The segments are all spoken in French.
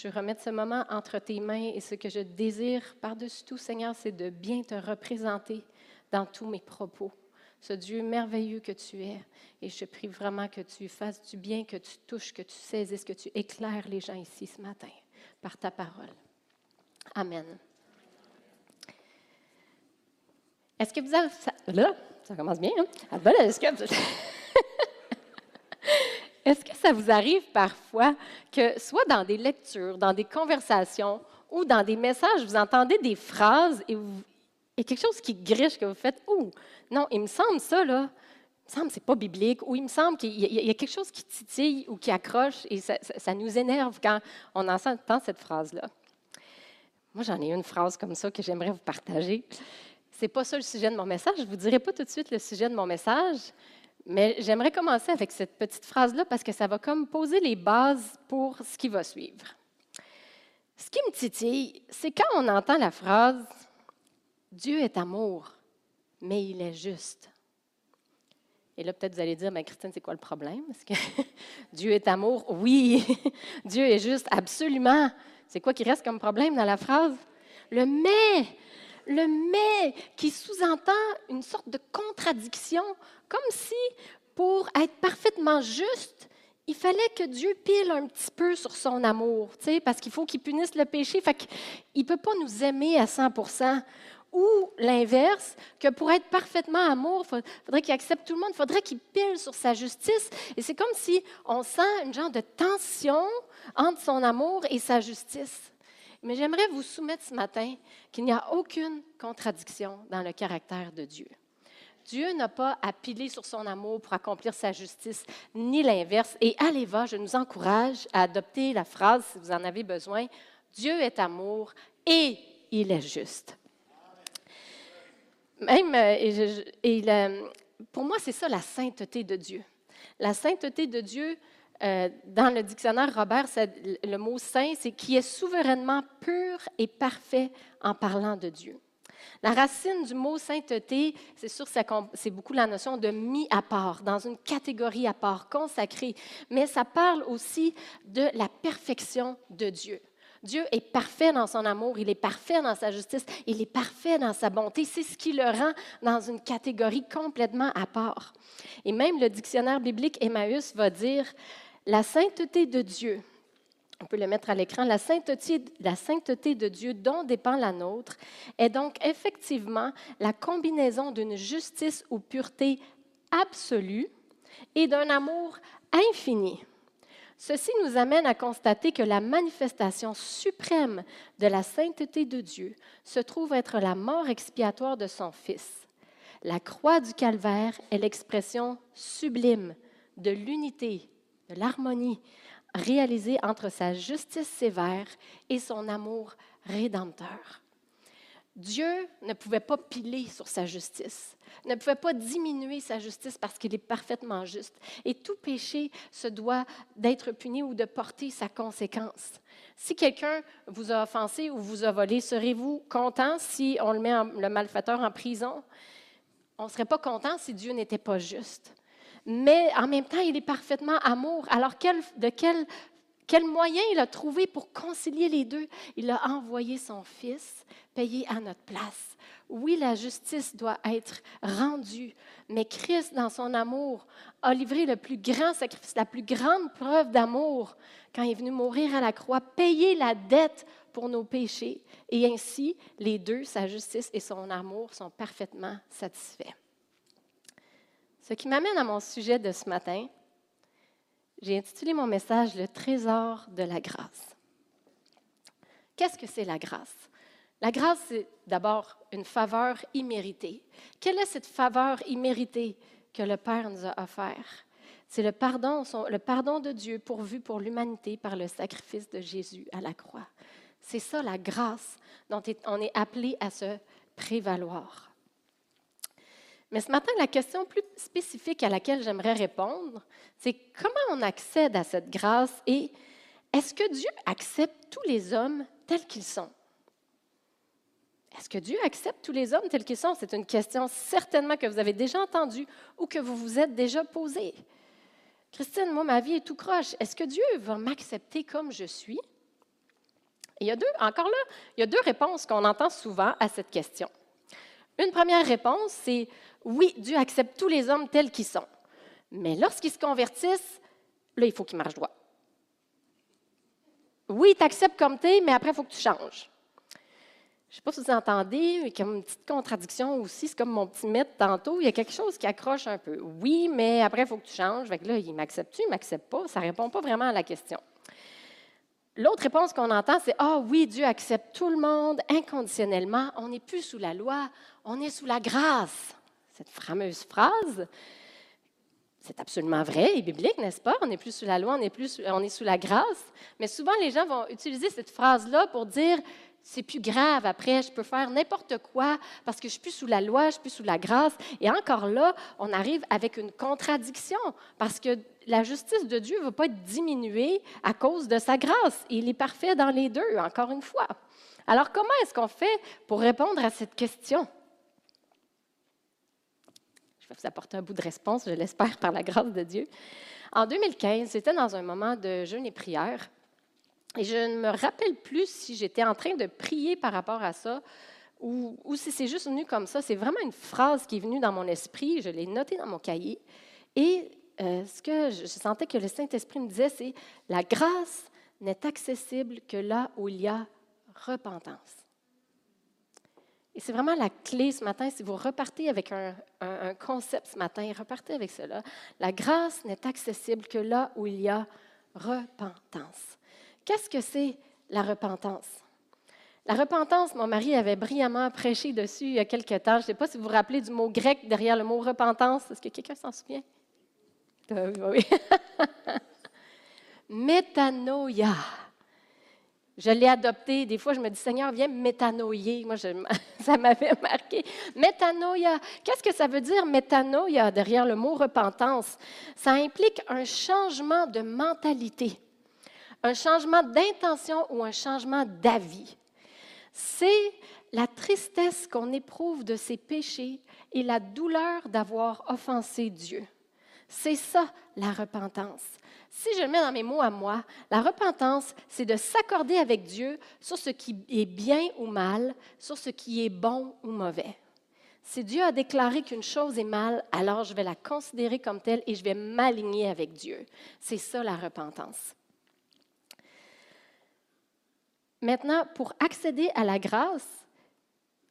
Je remets ce moment entre tes mains et ce que je désire par-dessus tout, Seigneur, c'est de bien te représenter dans tous mes propos. Ce Dieu merveilleux que tu es. Et je prie vraiment que tu fasses du bien, que tu touches, que tu saisisses, que tu éclaires les gens ici ce matin par ta parole. Amen. Est-ce que vous avez... Là, ça commence bien, hein? Est-ce que... Est-ce que ça vous arrive parfois que, soit dans des lectures, dans des conversations ou dans des messages, vous entendez des phrases et quelque chose qui griche, que vous faites Ouh, non, il me semble ça, là, il me semble que ce pas biblique, ou il me semble qu'il y, a quelque chose qui titille ou qui accroche et ça, nous énerve quand on entend cette phrase-là. Moi, j'en ai une phrase comme ça que j'aimerais vous partager. Ce n'est pas ça le sujet de mon message. Je vous dirai pas tout de suite le sujet de mon message, mais j'aimerais commencer avec cette petite phrase-là parce que ça va comme poser les bases pour ce qui va suivre. Ce qui me titille, c'est quand on entend la phrase Dieu est amour, mais il est juste. Et là, peut-être vous allez dire, mais Christine, c'est quoi le problème? Est-ce que Dieu est amour? Oui, Dieu est juste, absolument. C'est quoi qui reste comme problème dans la phrase? Le mais le mais qui sous-entend une sorte de contradiction, comme si pour être parfaitement juste, il fallait que Dieu pile un petit peu sur son amour, parce qu'il faut qu'il punisse le péché. Fait il ne peut pas nous aimer à 100% ou l'inverse, que pour être parfaitement amour, il faudrait qu'il accepte tout le monde, il faudrait qu'il pile sur sa justice. Et c'est comme si on sent une genre de tension entre son amour et sa justice. Mais j'aimerais vous soumettre ce matin qu'il n'y a aucune contradiction dans le caractère de Dieu. Dieu n'a pas à piler sur son amour pour accomplir sa justice, ni l'inverse. Et allez va, je nous encourage à adopter la phrase, si vous en avez besoin, Dieu est amour et il est juste. Même, euh, et, pour moi, c'est ça la sainteté de Dieu. La sainteté de Dieu, euh, dans le dictionnaire Robert, le mot saint, c'est qui est souverainement pur et parfait en parlant de Dieu. La racine du mot sainteté, c'est sûr, c'est beaucoup la notion de mis à part, dans une catégorie à part, consacrée, mais ça parle aussi de la perfection de Dieu. Dieu est parfait dans son amour, il est parfait dans sa justice, il est parfait dans sa bonté. C'est ce qui le rend dans une catégorie complètement à part. Et même le dictionnaire biblique Emmaüs va dire la sainteté de Dieu, on peut le mettre à l'écran, la sainteté, la sainteté de Dieu dont dépend la nôtre est donc effectivement la combinaison d'une justice ou pureté absolue et d'un amour infini. Ceci nous amène à constater que la manifestation suprême de la sainteté de Dieu se trouve être la mort expiatoire de son Fils. La croix du calvaire est l'expression sublime de l'unité de l'harmonie réalisée entre sa justice sévère et son amour rédempteur. Dieu ne pouvait pas piler sur sa justice, ne pouvait pas diminuer sa justice parce qu'il est parfaitement juste. Et tout péché se doit d'être puni ou de porter sa conséquence. Si quelqu'un vous a offensé ou vous a volé, serez-vous content si on le met le malfaiteur en prison? On ne serait pas content si Dieu n'était pas juste mais en même temps, il est parfaitement amour. Alors, de quel, quel moyen il a trouvé pour concilier les deux? Il a envoyé son Fils payer à notre place. Oui, la justice doit être rendue, mais Christ, dans son amour, a livré le plus grand sacrifice, la plus grande preuve d'amour quand il est venu mourir à la croix, payer la dette pour nos péchés. Et ainsi, les deux, sa justice et son amour, sont parfaitement satisfaits. Ce qui m'amène à mon sujet de ce matin. J'ai intitulé mon message Le trésor de la grâce. Qu'est-ce que c'est la grâce? La grâce, c'est d'abord une faveur imméritée. Quelle est cette faveur imméritée que le Père nous a offerte? C'est le pardon, le pardon de Dieu pourvu pour l'humanité par le sacrifice de Jésus à la croix. C'est ça la grâce dont on est appelé à se prévaloir. Mais ce matin, la question plus spécifique à laquelle j'aimerais répondre, c'est comment on accède à cette grâce et est-ce que Dieu accepte tous les hommes tels qu'ils sont? Est-ce que Dieu accepte tous les hommes tels qu'ils sont? C'est une question certainement que vous avez déjà entendue ou que vous vous êtes déjà posée. Christine, moi, ma vie est tout croche. Est-ce que Dieu va m'accepter comme je suis? il y a deux, encore là, il y a deux réponses qu'on entend souvent à cette question. Une première réponse, c'est oui, Dieu accepte tous les hommes tels qu'ils sont. Mais lorsqu'ils se convertissent, là, il faut qu'ils marchent droit. Oui, tu acceptes comme tu es, mais après, il faut que tu changes. Je ne sais pas si vous entendez, mais comme une petite contradiction aussi, c'est comme mon petit mythe tantôt, il y a quelque chose qui accroche un peu. Oui, mais après, il faut que tu changes. Fait là, il m'accepte-tu, il m'accepte pas? Ça ne répond pas vraiment à la question. L'autre réponse qu'on entend, c'est Ah oui, Dieu accepte tout le monde inconditionnellement. On n'est plus sous la loi, on est sous la grâce. Cette fameuse phrase, c'est absolument vrai et biblique, n'est-ce pas? On n'est plus sous la loi, on est, plus, on est sous la grâce. Mais souvent, les gens vont utiliser cette phrase-là pour dire c'est plus grave après, je peux faire n'importe quoi parce que je suis plus sous la loi, je suis plus sous la grâce. Et encore là, on arrive avec une contradiction parce que la justice de Dieu ne va pas être diminuée à cause de sa grâce. Il est parfait dans les deux, encore une fois. Alors, comment est-ce qu'on fait pour répondre à cette question? Je vais vous apporter un bout de réponse, je l'espère, par la grâce de Dieu. En 2015, c'était dans un moment de jeûne et prière. Et je ne me rappelle plus si j'étais en train de prier par rapport à ça ou, si c'est juste venu comme ça. C'est vraiment une phrase qui est venue dans mon esprit. Je l'ai notée dans mon cahier. Et euh, ce que je sentais que le Saint-Esprit me disait, c'est la grâce n'est accessible que là où il y a repentance. Et c'est vraiment la clé ce matin. Si vous repartez avec un, concept ce matin, repartez avec cela. La grâce n'est accessible que là où il y a repentance. Qu'est-ce que c'est la repentance? La repentance, mon mari avait brillamment prêché dessus il y a quelque temps. Je ne sais pas si vous vous rappelez du mot grec derrière le mot repentance. Est-ce que quelqu'un s'en souvient? Euh, oui. Métanoïa. Je l'ai adopté. Des fois, je me dis, Seigneur, viens métanoïer. Moi, ça m'avait marqué. Métanoïa. Qu'est-ce que ça veut dire, métanoïa, derrière le mot repentance? Ça implique un changement de mentalité un changement d'intention ou un changement d'avis. C'est la tristesse qu'on éprouve de ses péchés et la douleur d'avoir offensé Dieu. C'est ça la repentance. Si je le mets dans mes mots à moi, la repentance, c'est de s'accorder avec Dieu sur ce qui est bien ou mal, sur ce qui est bon ou mauvais. Si Dieu a déclaré qu'une chose est mal, alors je vais la considérer comme telle et je vais m'aligner avec Dieu. C'est ça la repentance. Maintenant, pour accéder à la grâce,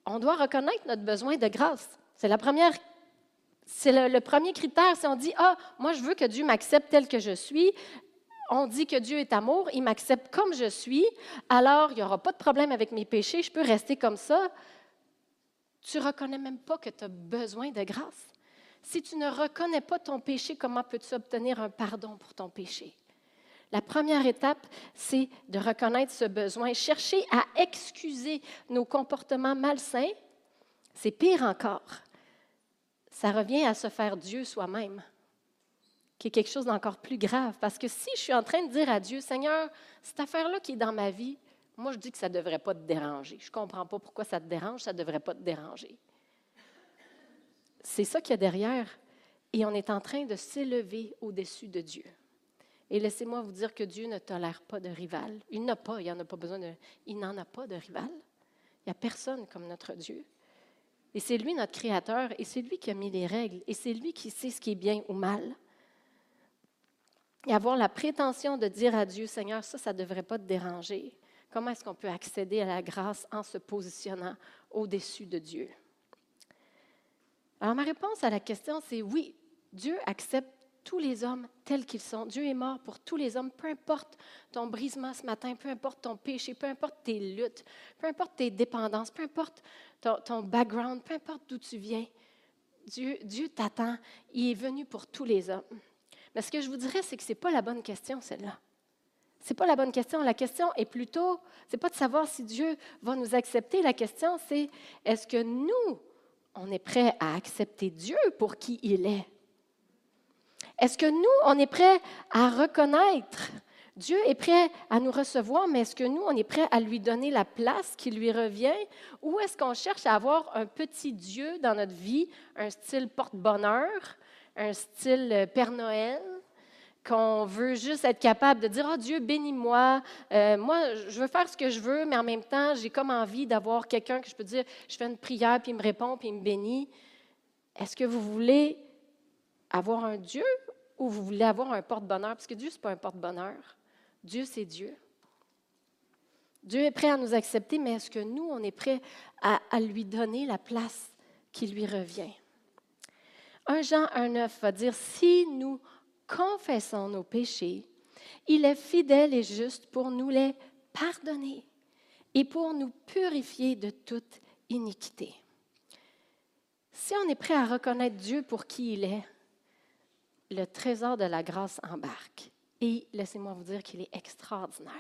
on doit reconnaître notre besoin de grâce. C'est la première c'est le, premier critère. Si on dit, ah, moi, je veux que Dieu m'accepte tel que je suis, on dit que Dieu est amour, il m'accepte comme je suis, alors il n'y aura pas de problème avec mes péchés, je peux rester comme ça. Tu reconnais même pas que tu as besoin de grâce. Si tu ne reconnais pas ton péché, comment peux-tu obtenir un pardon pour ton péché? La première étape, c'est de reconnaître ce besoin. Chercher à excuser nos comportements malsains, c'est pire encore. Ça revient à se faire Dieu soi-même, qui est quelque chose d'encore plus grave. Parce que si je suis en train de dire à Dieu, Seigneur, cette affaire-là qui est dans ma vie, moi je dis que ça ne devrait pas te déranger. Je ne comprends pas pourquoi ça te dérange, ça ne devrait pas te déranger. C'est ça qu'il y a derrière. Et on est en train de s'élever au-dessus de Dieu. Et laissez-moi vous dire que Dieu ne tolère pas de rival. Il n'a pas, il n'en a pas besoin il n'en a pas de rival. Il n'y a personne comme notre Dieu. Et c'est lui notre créateur, et c'est lui qui a mis les règles, et c'est lui qui sait ce qui est bien ou mal. Et avoir la prétention de dire à Dieu, Seigneur, ça, ça ne devrait pas te déranger. Comment est-ce qu'on peut accéder à la grâce en se positionnant au-dessus de Dieu? Alors ma réponse à la question, c'est oui, Dieu accepte tous les hommes tels qu'ils sont. Dieu est mort pour tous les hommes, peu importe ton brisement ce matin, peu importe ton péché, peu importe tes luttes, peu importe tes dépendances, peu importe ton, background, peu importe d'où tu viens. Dieu, Dieu t'attend. Il est venu pour tous les hommes. Mais ce que je vous dirais, c'est que ce n'est pas la bonne question, celle-là. Ce n'est pas la bonne question. La question est plutôt, c'est pas de savoir si Dieu va nous accepter. La question, c'est est-ce que nous, on est prêt à accepter Dieu pour qui il est? Est-ce que nous, on est prêt à reconnaître? Dieu est prêt à nous recevoir, mais est-ce que nous, on est prêt à lui donner la place qui lui revient? Ou est-ce qu'on cherche à avoir un petit Dieu dans notre vie, un style porte-bonheur, un style euh, Père Noël, qu'on veut juste être capable de dire, oh Dieu, bénis-moi, euh, moi, je veux faire ce que je veux, mais en même temps, j'ai comme envie d'avoir quelqu'un que je peux dire, je fais une prière, puis il me répond, puis il me bénit. Est-ce que vous voulez avoir un Dieu ou vous voulez avoir un porte-bonheur? Parce que Dieu, ce n'est pas un porte-bonheur. Dieu, c'est Dieu. Dieu est prêt à nous accepter, mais est-ce que nous, on est prêt à, lui donner la place qui lui revient? 1 Jean 1,9 va dire Si nous confessons nos péchés, il est fidèle et juste pour nous les pardonner et pour nous purifier de toute iniquité. Si on est prêt à reconnaître Dieu pour qui il est, le trésor de la grâce embarque. Et laissez-moi vous dire qu'il est extraordinaire.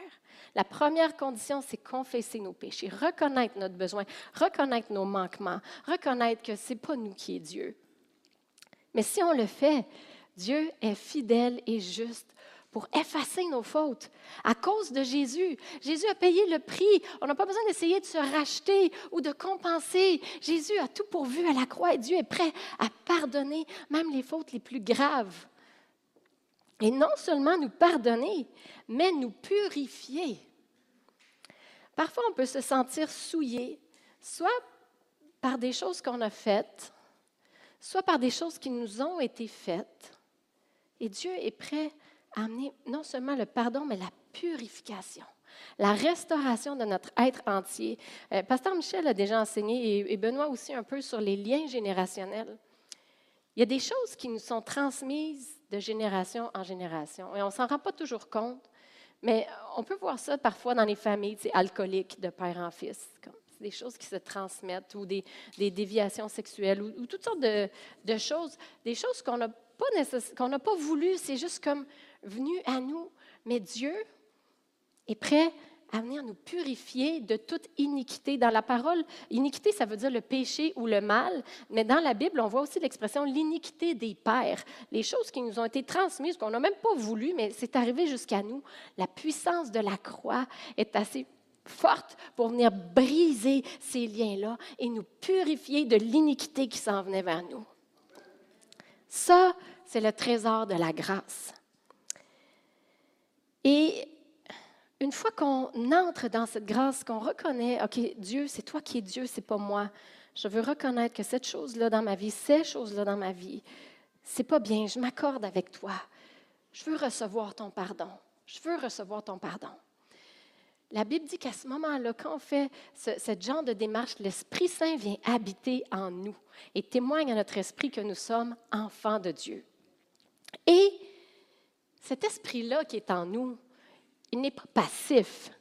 La première condition, c'est confesser nos péchés, reconnaître notre besoin, reconnaître nos manquements, reconnaître que ce n'est pas nous qui est Dieu. Mais si on le fait, Dieu est fidèle et juste pour effacer nos fautes à cause de Jésus. Jésus a payé le prix. On n'a pas besoin d'essayer de se racheter ou de compenser. Jésus a tout pourvu à la croix et Dieu est prêt à pardonner même les fautes les plus graves. Et non seulement nous pardonner, mais nous purifier. Parfois, on peut se sentir souillé, soit par des choses qu'on a faites, soit par des choses qui nous ont été faites. Et Dieu est prêt amener non seulement le pardon, mais la purification, la restauration de notre être entier. Euh, Pasteur Michel a déjà enseigné, et Benoît aussi un peu, sur les liens générationnels. Il y a des choses qui nous sont transmises de génération en génération et on ne s'en rend pas toujours compte, mais on peut voir ça parfois dans les familles alcooliques de père en fils. C'est des choses qui se transmettent ou des, déviations sexuelles ou, toutes sortes de, de, choses, des choses qu'on n'a pas, qu'on n'a pas voulu, c'est juste comme venu à nous. Mais Dieu est prêt à venir nous purifier de toute iniquité. Dans la parole, iniquité, ça veut dire le péché ou le mal, mais dans la Bible, on voit aussi l'expression l'iniquité des pères, les choses qui nous ont été transmises, qu'on n'a même pas voulu, mais c'est arrivé jusqu'à nous. La puissance de la croix est assez forte pour venir briser ces liens-là et nous purifier de l'iniquité qui s'en venait vers nous. Ça, c'est le trésor de la grâce. Et une fois qu'on entre dans cette grâce, qu'on reconnaît, OK, Dieu, c'est toi qui es Dieu, c'est pas moi. Je veux reconnaître que cette chose-là dans ma vie, ces choses-là dans ma vie, c'est pas bien. Je m'accorde avec toi. Je veux recevoir ton pardon. Je veux recevoir ton pardon. La Bible dit qu'à ce moment-là, quand on fait ce, ce genre de démarche, l'Esprit Saint vient habiter en nous et témoigne à notre esprit que nous sommes enfants de Dieu. Et cet esprit-là qui est en nous, il n'est pas passif.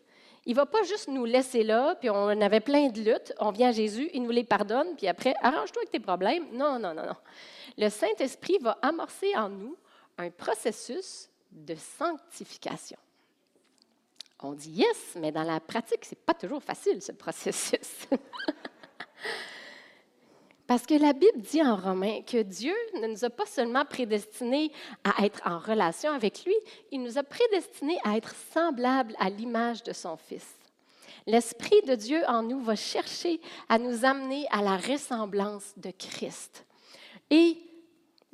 Il ne va pas juste nous laisser là, puis on avait plein de luttes, on vient à Jésus, il nous les pardonne, puis après, arrange-toi avec tes problèmes. Non, non, non, non. Le Saint-Esprit va amorcer en nous un processus de sanctification. On dit yes, mais dans la pratique, ce n'est pas toujours facile, ce processus. Parce que la Bible dit en Romains que Dieu ne nous a pas seulement prédestinés à être en relation avec lui, il nous a prédestinés à être semblables à l'image de son Fils. L'Esprit de Dieu en nous va chercher à nous amener à la ressemblance de Christ. Et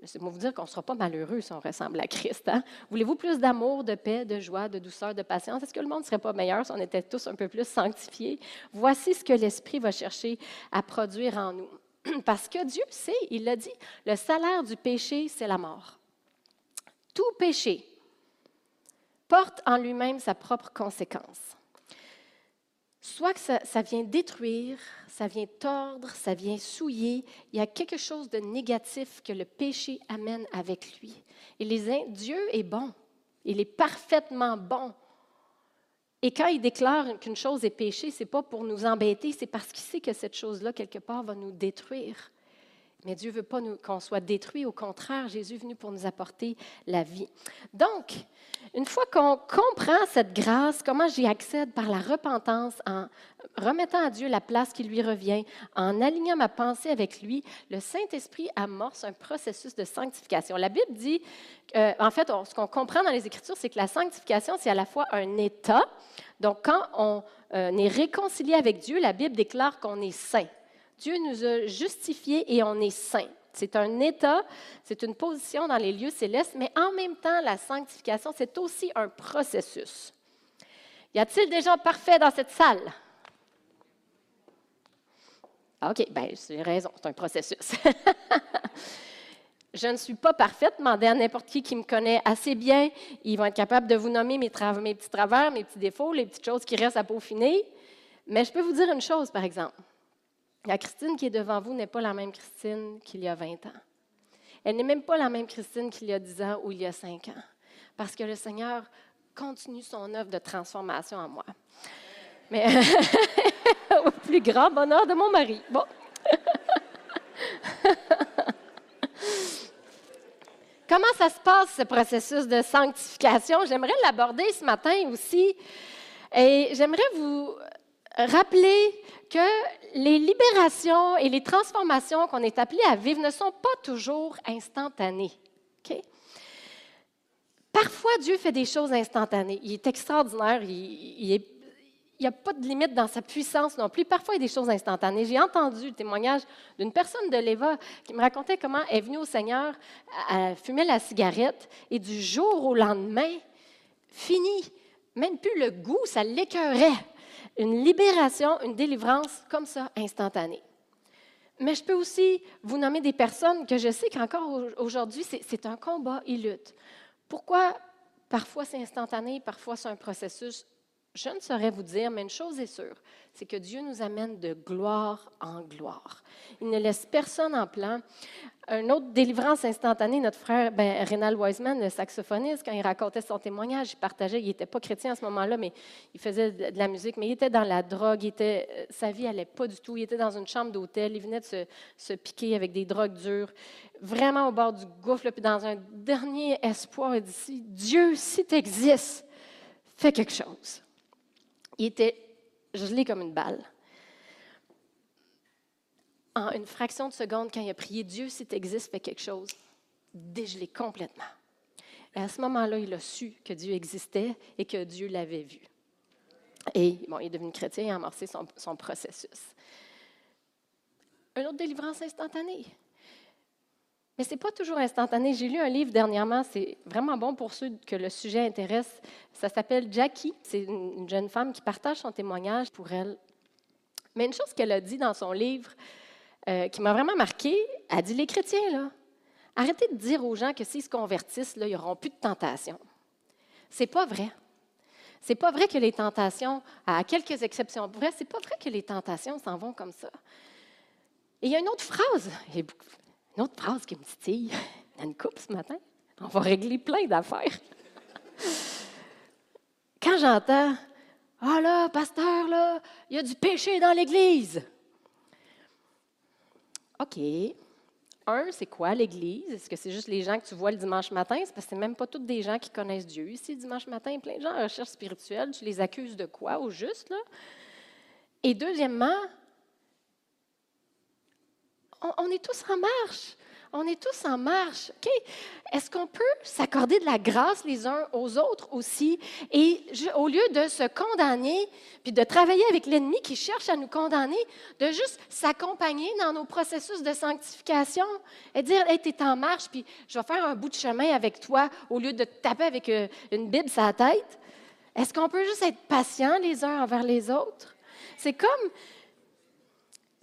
c'est moi vous dire qu'on ne sera pas malheureux si on ressemble à Christ. Hein? Voulez-vous plus d'amour, de paix, de joie, de douceur, de patience? Est-ce que le monde ne serait pas meilleur si on était tous un peu plus sanctifiés? Voici ce que l'Esprit va chercher à produire en nous. Parce que Dieu sait, il l'a dit, le salaire du péché, c'est la mort. Tout péché porte en lui-même sa propre conséquence. Soit que ça, vient détruire, ça vient tordre, ça vient souiller, il y a quelque chose de négatif que le péché amène avec lui. Et les, Dieu est bon, il est parfaitement bon. Et quand il déclare qu'une chose est péché, ce n'est pas pour nous embêter, c'est parce qu'il sait que cette chose-là, quelque part, va nous détruire. Mais Dieu ne veut pas qu'on soit détruit. Au contraire, Jésus est venu pour nous apporter la vie. Donc, une fois qu'on comprend cette grâce, comment j'y accède? Par la repentance, en remettant à Dieu la place qui lui revient, en alignant ma pensée avec lui, le Saint-Esprit amorce un processus de sanctification. La Bible dit, en fait, ce qu'on comprend dans les Écritures, c'est que la sanctification, c'est à la fois un état. Donc, quand on euh, est réconcilié avec Dieu, la Bible déclare qu'on est saint. Dieu nous a justifiés et on est saint. C'est un état, c'est une position dans les lieux célestes, mais en même temps, la sanctification, c'est aussi un processus. Y a-t-il des gens parfaits dans cette salle? OK, bien, j'ai raison, c'est un processus. Je ne suis pas parfaite. Demandez à n'importe qui qui me connaît assez bien. Ils vont être capables de vous nommer mes, mes petits travers, mes petits défauts, les petites choses qui restent à peaufiner. Mais je peux vous dire une chose, par exemple. La Christine qui est devant vous n'est pas la même Christine qu'il y a 20 ans. Elle n'est même pas la même Christine qu'il y a 10 ans ou il y a 5 ans. Parce que le Seigneur continue son œuvre de transformation en moi. Mais au plus grand bonheur de mon mari. Comment ça se passe, ce processus de sanctification? J'aimerais l'aborder ce matin aussi. Et j'aimerais vous rappeler que les libérations et les transformations qu'on est appelé à vivre ne sont pas toujours instantanées. Parfois, Dieu fait des choses instantanées. Il est extraordinaire, il, n'y a pas de limite dans sa puissance non plus. Parfois, il y a des choses instantanées. J'ai entendu le témoignage d'une personne de l'Eva qui me racontait comment elle est venue au Seigneur, elle fumait la cigarette et du jour au lendemain, fini, même plus le goût, ça l'écœurait une libération, une délivrance comme ça, instantanée. Mais je peux aussi vous nommer des personnes que je sais qu'encore aujourd'hui, c'est un combat, ils luttent. Pourquoi parfois c'est instantané, parfois c'est un processus? Je ne saurais vous dire, mais une chose est sûre, c'est que Dieu nous amène de gloire en gloire. Il ne laisse personne en plan. Un autre délivrance instantanée, notre frère ben, Rénal Wiseman, le saxophoniste, quand il racontait son témoignage, il partageait, il n'était pas chrétien à ce moment-là, mais il faisait de la musique, mais il était dans la drogue, euh, sa vie n'allait pas du tout, il était dans une chambre d'hôtel, il venait de se, se, piquer avec des drogues dures, vraiment au bord du gouffre, puis dans un dernier espoir, il dit, Dieu, si tu existes, fais quelque chose. Il était gelé comme une balle en une fraction de seconde, quand il a prié Dieu, si tu existes, fais quelque chose, dégelé complètement. Et à ce moment-là, il a su que Dieu existait et que Dieu l'avait vu. Et bon, il est devenu chrétien et a amorcé son, son processus. Une autre délivrance instantanée. Mais ce n'est pas toujours instantané. J'ai lu un livre dernièrement, c'est vraiment bon pour ceux que le sujet intéresse. Ça s'appelle Jackie. C'est une jeune femme qui partage son témoignage pour elle. Mais une chose qu'elle a dit dans son livre, euh, qui m'a vraiment marqué. Elle dit Les chrétiens, là, arrêtez de dire aux gens que s'ils se convertissent, ils n'auront plus de tentation. C'est pas vrai. C'est pas vrai que les tentations, à quelques exceptions près, c'est pas vrai que les tentations s'en vont comme ça. Et il y a une autre phrase, une autre phrase qui me titille dans une coupe ce matin. On va régler plein d'affaires. Quand j'entends Ah là, pasteur, là, il y a du péché dans l'Église. OK. Un, c'est quoi l'Église? Est-ce que c'est juste les gens que tu vois le dimanche matin? C'est parce que c'est même pas tous des gens qui connaissent Dieu ici, dimanche matin. Plein de gens en recherche spirituelle. Tu les accuses de quoi, au juste? Là? Et deuxièmement, on est tous en marche. On est tous en marche. OK? Est-ce qu'on peut s'accorder de la grâce les uns aux autres aussi? Et au lieu de se condamner, puis de travailler avec l'ennemi qui cherche à nous condamner, de juste s'accompagner dans nos processus de sanctification et dire Hey, t'es en marche, puis je vais faire un bout de chemin avec toi au lieu de te taper avec euh, une Bible sur la tête? Est-ce qu'on peut juste être patient les uns envers les autres? C'est comme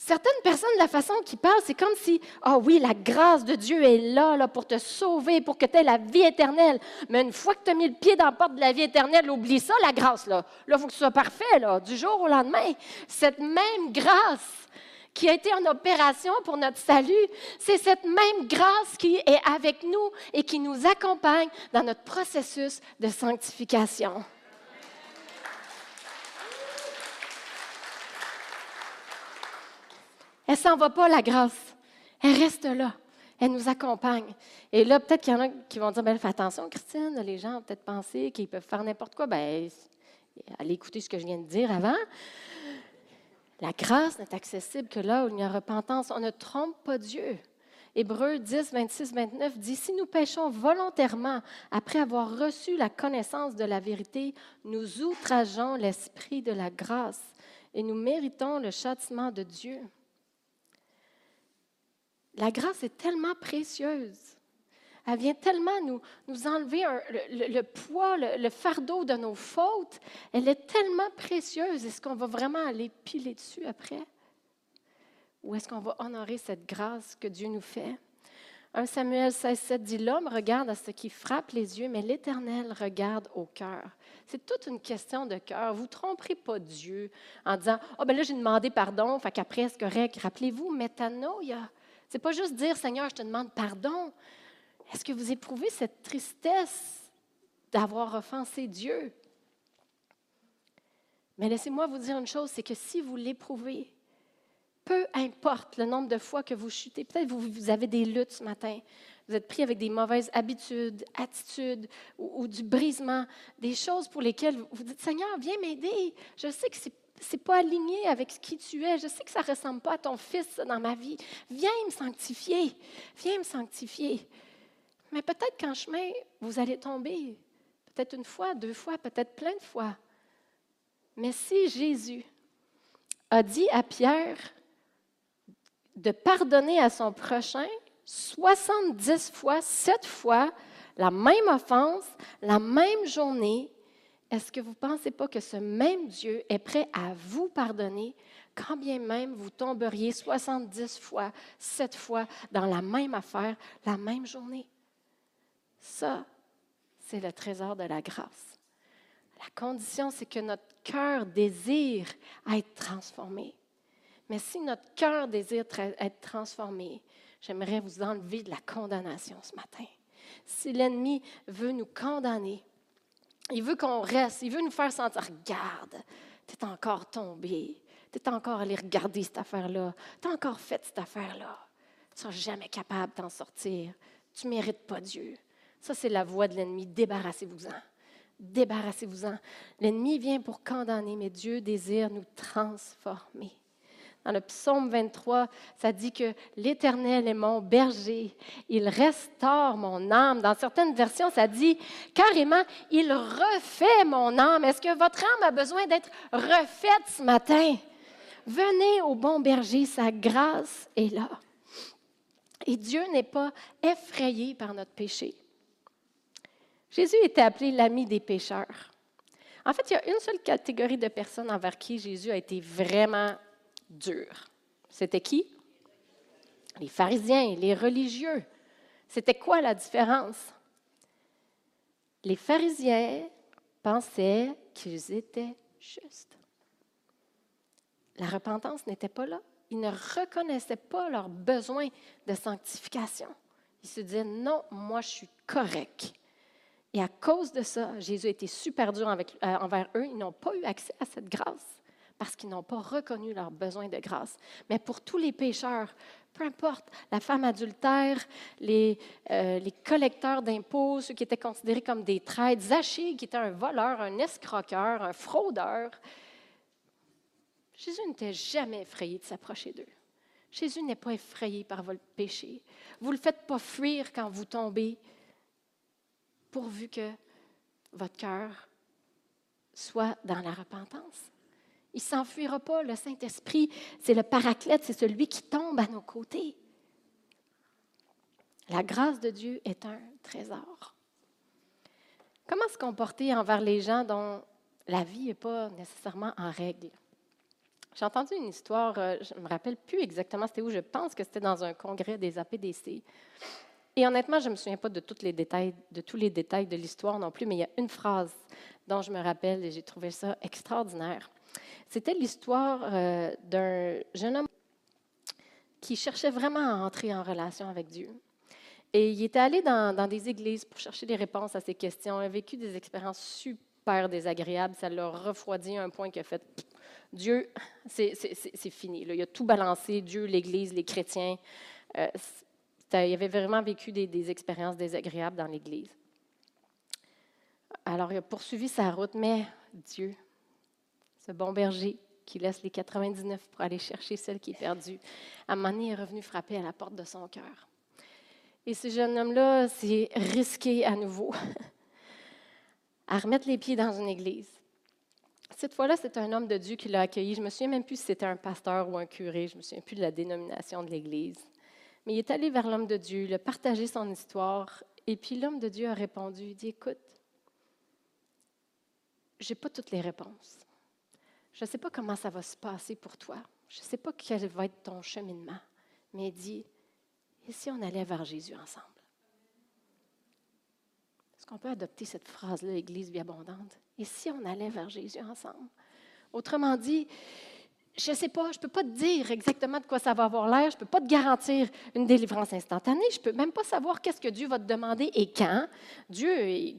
Certaines personnes, la façon qu'ils parlent, c'est comme si, ah oh oui, la grâce de Dieu est là, là pour te sauver, pour que tu aies la vie éternelle. Mais une fois que tu as mis le pied dans la porte de la vie éternelle, oublie ça, la grâce, là. Là, il faut que tu sois parfait, là, du jour au lendemain. Cette même grâce qui a été en opération pour notre salut, c'est cette même grâce qui est avec nous et qui nous accompagne dans notre processus de sanctification. Elle s'en va pas, la grâce. Elle reste là. Elle nous accompagne. Et là, peut-être qu'il y en a qui vont dire, ben, fais attention, Christine, les gens ont peut-être pensé qu'ils peuvent faire n'importe quoi. Ben, allez écouter ce que je viens de dire avant. La grâce n'est accessible que là où il y a repentance. On ne trompe pas Dieu. Hébreux 10, 26, 29 dit, Si nous péchons volontairement après avoir reçu la connaissance de la vérité, nous outrageons l'esprit de la grâce et nous méritons le châtiment de Dieu. La grâce est tellement précieuse. Elle vient tellement nous, nous enlever le, poids, le, fardeau de nos fautes. Elle est tellement précieuse. Est-ce qu'on va vraiment aller piler dessus après? Ou est-ce qu'on va honorer cette grâce que Dieu nous fait? 1 Samuel 16, 7 dit L'homme regarde à ce qui frappe les yeux, mais l'Éternel regarde au cœur. C'est toute une question de cœur. Vous ne tromperez pas Dieu en disant oh, ben là, j'ai demandé pardon, fait qu'après, c'est correct. Rappelez-vous, métanoïa. Ce n'est pas juste dire Seigneur, je te demande pardon. Est-ce que vous éprouvez cette tristesse d'avoir offensé Dieu? Mais laissez-moi vous dire une chose c'est que si vous l'éprouvez, peu importe le nombre de fois que vous chutez, peut-être vous, vous avez des luttes ce matin, vous êtes pris avec des mauvaises habitudes, attitudes ou, du brisement, des choses pour lesquelles vous dites Seigneur, viens m'aider. Je sais que c'est n'est pas aligné avec ce qui tu es. Je sais que ça ressemble pas à ton fils dans ma vie. Viens me sanctifier. Viens me sanctifier. Mais peut-être qu'en chemin, vous allez tomber. Peut-être une fois, deux fois, peut-être plein de fois. Mais si Jésus a dit à Pierre de pardonner à son prochain 70 fois, 7 fois, la même offense, la même journée, est-ce que vous ne pensez pas que ce même Dieu est prêt à vous pardonner quand bien même vous tomberiez 70 fois, 7 fois dans la même affaire, la même journée? Ça, c'est le trésor de la grâce. La condition, c'est que notre cœur désire être transformé. Mais si notre cœur désire être transformé, j'aimerais vous enlever de la condamnation ce matin. Si l'ennemi veut nous condamner, il veut qu'on reste, il veut nous faire sentir, regarde, tu es encore tombé, tu es encore allé regarder cette affaire-là, tu as encore fait cette affaire-là. Tu ne seras jamais capable d'en sortir. Tu ne mérites pas Dieu. Ça, c'est la voix de l'ennemi. Débarrassez-vous-en. Débarrassez-vous-en. L'ennemi vient pour condamner, mais Dieu désire nous transformer. Dans le psaume 23, ça dit que l'Éternel est mon berger. Il restaure mon âme. Dans certaines versions, ça dit carrément, il refait mon âme. Est-ce que votre âme a besoin d'être refaite ce matin? Venez au bon berger, sa grâce est là. Et Dieu n'est pas effrayé par notre péché. Jésus était appelé l'ami des pécheurs. En fait, il y a une seule catégorie de personnes envers qui Jésus a été vraiment dur. C'était qui? Les pharisiens, les religieux. C'était quoi la différence? Les pharisiens pensaient qu'ils étaient justes. La repentance n'était pas là. Ils ne reconnaissaient pas leur besoin de sanctification. Ils se disaient, non, moi je suis correct. Et à cause de ça, Jésus a été super dur euh, envers eux. Ils n'ont pas eu accès à cette grâce parce qu'ils n'ont pas reconnu leur besoin de grâce. Mais pour tous les pécheurs, peu importe, la femme adultère, les, euh, les collecteurs d'impôts, ceux qui étaient considérés comme des traîtres, Zachée, qui était un voleur, un escroqueur, un fraudeur, Jésus n'était jamais effrayé de s'approcher d'eux. Jésus n'est pas effrayé par votre péché. Vous ne le faites pas fuir quand vous tombez, pourvu que votre cœur soit dans la repentance. Il ne s'enfuira pas. Le Saint-Esprit, c'est le paraclète, c'est celui qui tombe à nos côtés. La grâce de Dieu est un trésor. Comment se comporter envers les gens dont la vie n'est pas nécessairement en règle? J'ai entendu une histoire, euh, je ne me rappelle plus exactement c'était où, je pense que c'était dans un congrès des APDC. Et honnêtement, je ne me souviens pas de, les détails, de tous les détails de l'histoire non plus, mais il y a une phrase dont je me rappelle et j'ai trouvé ça extraordinaire. C'était l'histoire euh, d'un jeune homme qui cherchait vraiment à entrer en relation avec Dieu. Et il était allé dans, des églises pour chercher des réponses à ces questions. Il a vécu des expériences super désagréables. Ça l'a refroidi à un point qu'il a fait Dieu, c'est fini. Il a tout balancé Dieu, l'Église, les chrétiens. Euh, il avait vraiment vécu des, des expériences désagréables dans l'Église. Alors, il a poursuivi sa route, mais Dieu, ce bon berger qui laisse les 99 pour aller chercher celle qui est perdue, à un moment donné, est revenu frapper à la porte de son cœur. Et ce jeune homme-là s'est risqué à nouveau à remettre les pieds dans une église. Cette fois-là, c'est un homme de Dieu qui l'a accueilli. Je me souviens même plus si c'était un pasteur ou un curé. Je me souviens plus de la dénomination de l'église. Mais il est allé vers l'homme de Dieu, il a partagé son histoire. Et puis l'homme de Dieu a répondu, il dit, écoute, je n'ai pas toutes les réponses. Je ne sais pas comment ça va se passer pour toi. Je ne sais pas quel va être ton cheminement. Mais dit, et si on allait vers Jésus ensemble? Est-ce qu'on peut adopter cette phrase-là, Église vie abondante? Et si on allait vers Jésus ensemble? Autrement dit, je ne sais pas, je ne peux pas te dire exactement de quoi ça va avoir l'air, je ne peux pas te garantir une délivrance instantanée, je ne peux même pas savoir qu'est-ce que Dieu va te demander et quand. Dieu,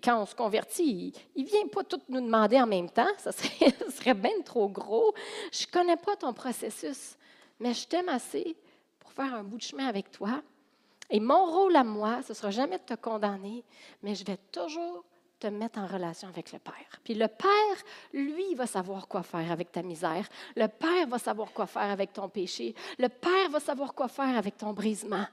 quand on se convertit, il ne vient pas tout nous demander en même temps, ça serait, serait bien trop gros. Je ne connais pas ton processus, mais je t'aime assez pour faire un bout de chemin avec toi. Et mon rôle à moi, ce ne sera jamais de te condamner, mais je vais toujours te mettre en relation avec le Père. Puis le Père, lui, va savoir quoi faire avec ta misère. Le Père va savoir quoi faire avec ton péché. Le Père va savoir quoi faire avec ton brisement.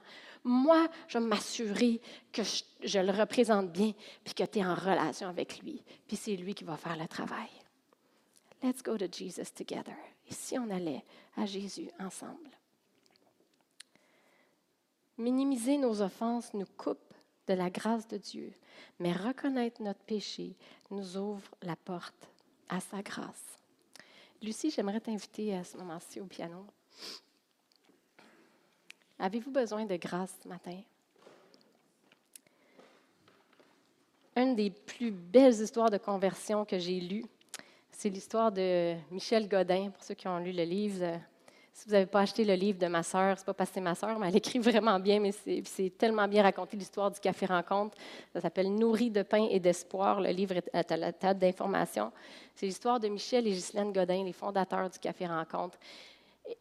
Moi, je vais m'assurer que je, le représente bien, puis que tu es en relation avec lui. Puis c'est lui qui va faire le travail. Let's go to Jesus together. Et si on allait à Jésus ensemble? Minimiser nos offenses nous coupe de la grâce de Dieu, mais reconnaître notre péché nous ouvre la porte à sa grâce. Lucie, j'aimerais t'inviter à ce moment-ci au piano. Avez-vous besoin de grâce ce matin? Une des plus belles histoires de conversion que j'ai lues, c'est l'histoire de Michel Godin, pour ceux qui ont lu le livre si vous n'avez pas acheté le livre de ma sœur, c'est pas parce que c'est ma sœur, mais elle écrit vraiment bien, mais c'est tellement bien raconté l'histoire du Café Rencontre. Ça s'appelle Nourri de pain et d'espoir. Le livre est à la table d'information. C'est l'histoire de Michel et Ghislaine Godin, les fondateurs du Café Rencontre.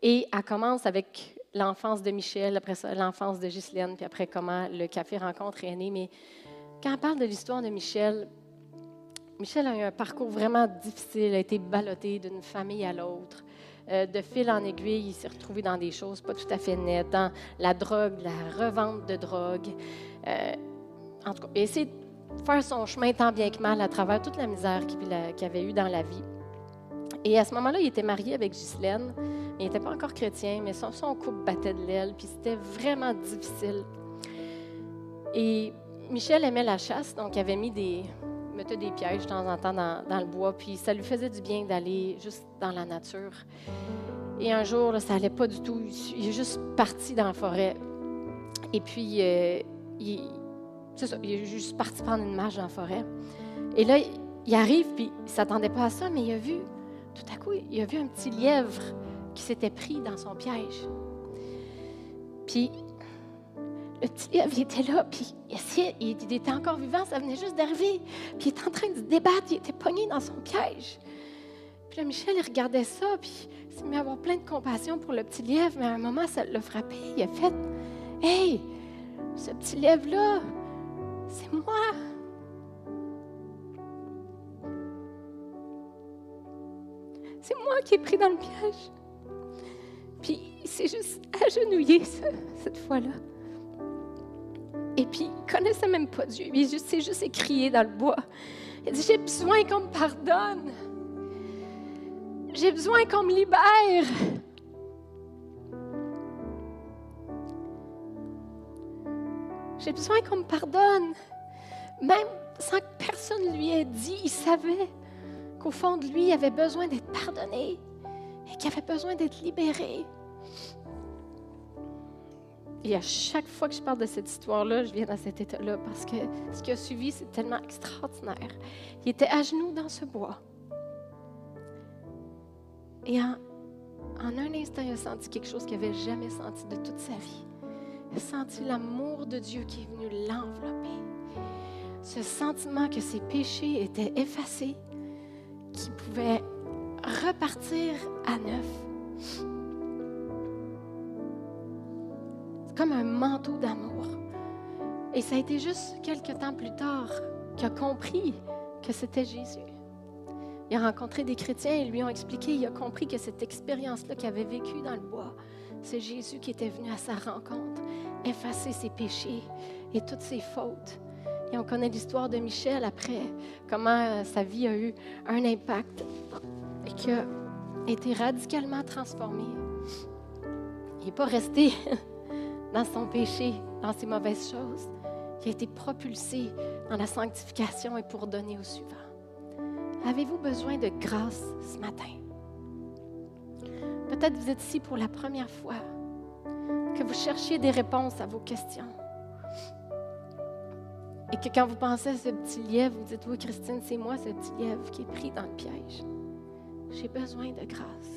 Et elle commence avec l'enfance de Michel, après ça, l'enfance de Ghislaine, puis après comment le Café Rencontre est né. Mais quand on parle de l'histoire de Michel, Michel a eu un parcours vraiment difficile, a été ballotté d'une famille à l'autre. Euh, de fil en aiguille, il s'est retrouvé dans des choses pas tout à fait nettes, dans la drogue, la revente de drogue. Euh, en tout cas, il essaie de faire son chemin tant bien que mal à travers toute la misère qu'il avait eue dans la vie. Et à ce moment-là, il était marié avec Ghislaine. Il n'était pas encore chrétien, mais son, son couple battait de l'aile, puis c'était vraiment difficile. Et Michel aimait la chasse, donc il avait mis des, mettait des pièges de temps en temps dans, le bois, puis ça lui faisait du bien d'aller juste dans la nature. Et un jour, ça n'allait pas du tout. Il est juste parti dans la forêt. Et puis, euh, il, ça, il est juste parti prendre une marche dans la forêt. Et là, il arrive, puis il ne s'attendait pas à ça, mais il a vu, tout à coup, il a vu un petit lièvre qui s'était pris dans son piège. Puis le petit lièvre, il était là, puis il, était encore vivant, ça venait juste d'arriver. Puis il était en train de se débattre, il était pogné dans son piège. Puis là, Michel, il regardait ça, puis il s'est mis à avoir plein de compassion pour le petit lièvre, mais à un moment, ça l'a frappé. Il a fait Hey, ce petit lièvre-là, c'est moi. C'est moi qui ai pris dans le piège. Puis il s'est juste agenouillé cette fois-là. Et puis, il ne connaissait même pas Dieu. Il s'est juste écrié dans le bois. Il dit, j'ai besoin qu'on me pardonne. J'ai besoin qu'on me libère. J'ai besoin qu'on me pardonne. Même sans que personne lui ait dit, il savait qu'au fond de lui, il avait besoin d'être pardonné et qu'il avait besoin d'être libéré. Et à chaque fois que je parle de cette histoire-là, je viens dans cet état-là parce que ce qui a suivi, c'est tellement extraordinaire. Il était à genoux dans ce bois. Et en, un instant, il a senti quelque chose qu'il n'avait jamais senti de toute sa vie. Il a senti l'amour de Dieu qui est venu l'envelopper. Ce sentiment que ses péchés étaient effacés, qu'il pouvait repartir à neuf. Comme un manteau d'amour. Et ça a été juste quelques temps plus tard qu'il a compris que c'était Jésus. Il a rencontré des chrétiens et lui ont expliqué, il a compris que cette expérience-là qu'il avait vécue dans le bois, c'est Jésus qui était venu à sa rencontre, effacer ses péchés et toutes ses fautes. Et on connaît l'histoire de Michel après, comment euh, sa vie a eu un impact et qui a été radicalement transformé. Il n'est pas resté dans son péché, dans ses mauvaises choses. Il a été propulsé dans la sanctification et pour donner au suivant. Avez-vous besoin de grâce ce matin? Peut-être vous êtes ici pour la première fois, que vous cherchiez des réponses à vos questions. Et que quand vous pensez à ce petit lièvre, vous dites, oui, Christine, c'est moi ce petit lièvre qui est pris dans le piège. J'ai besoin de grâce.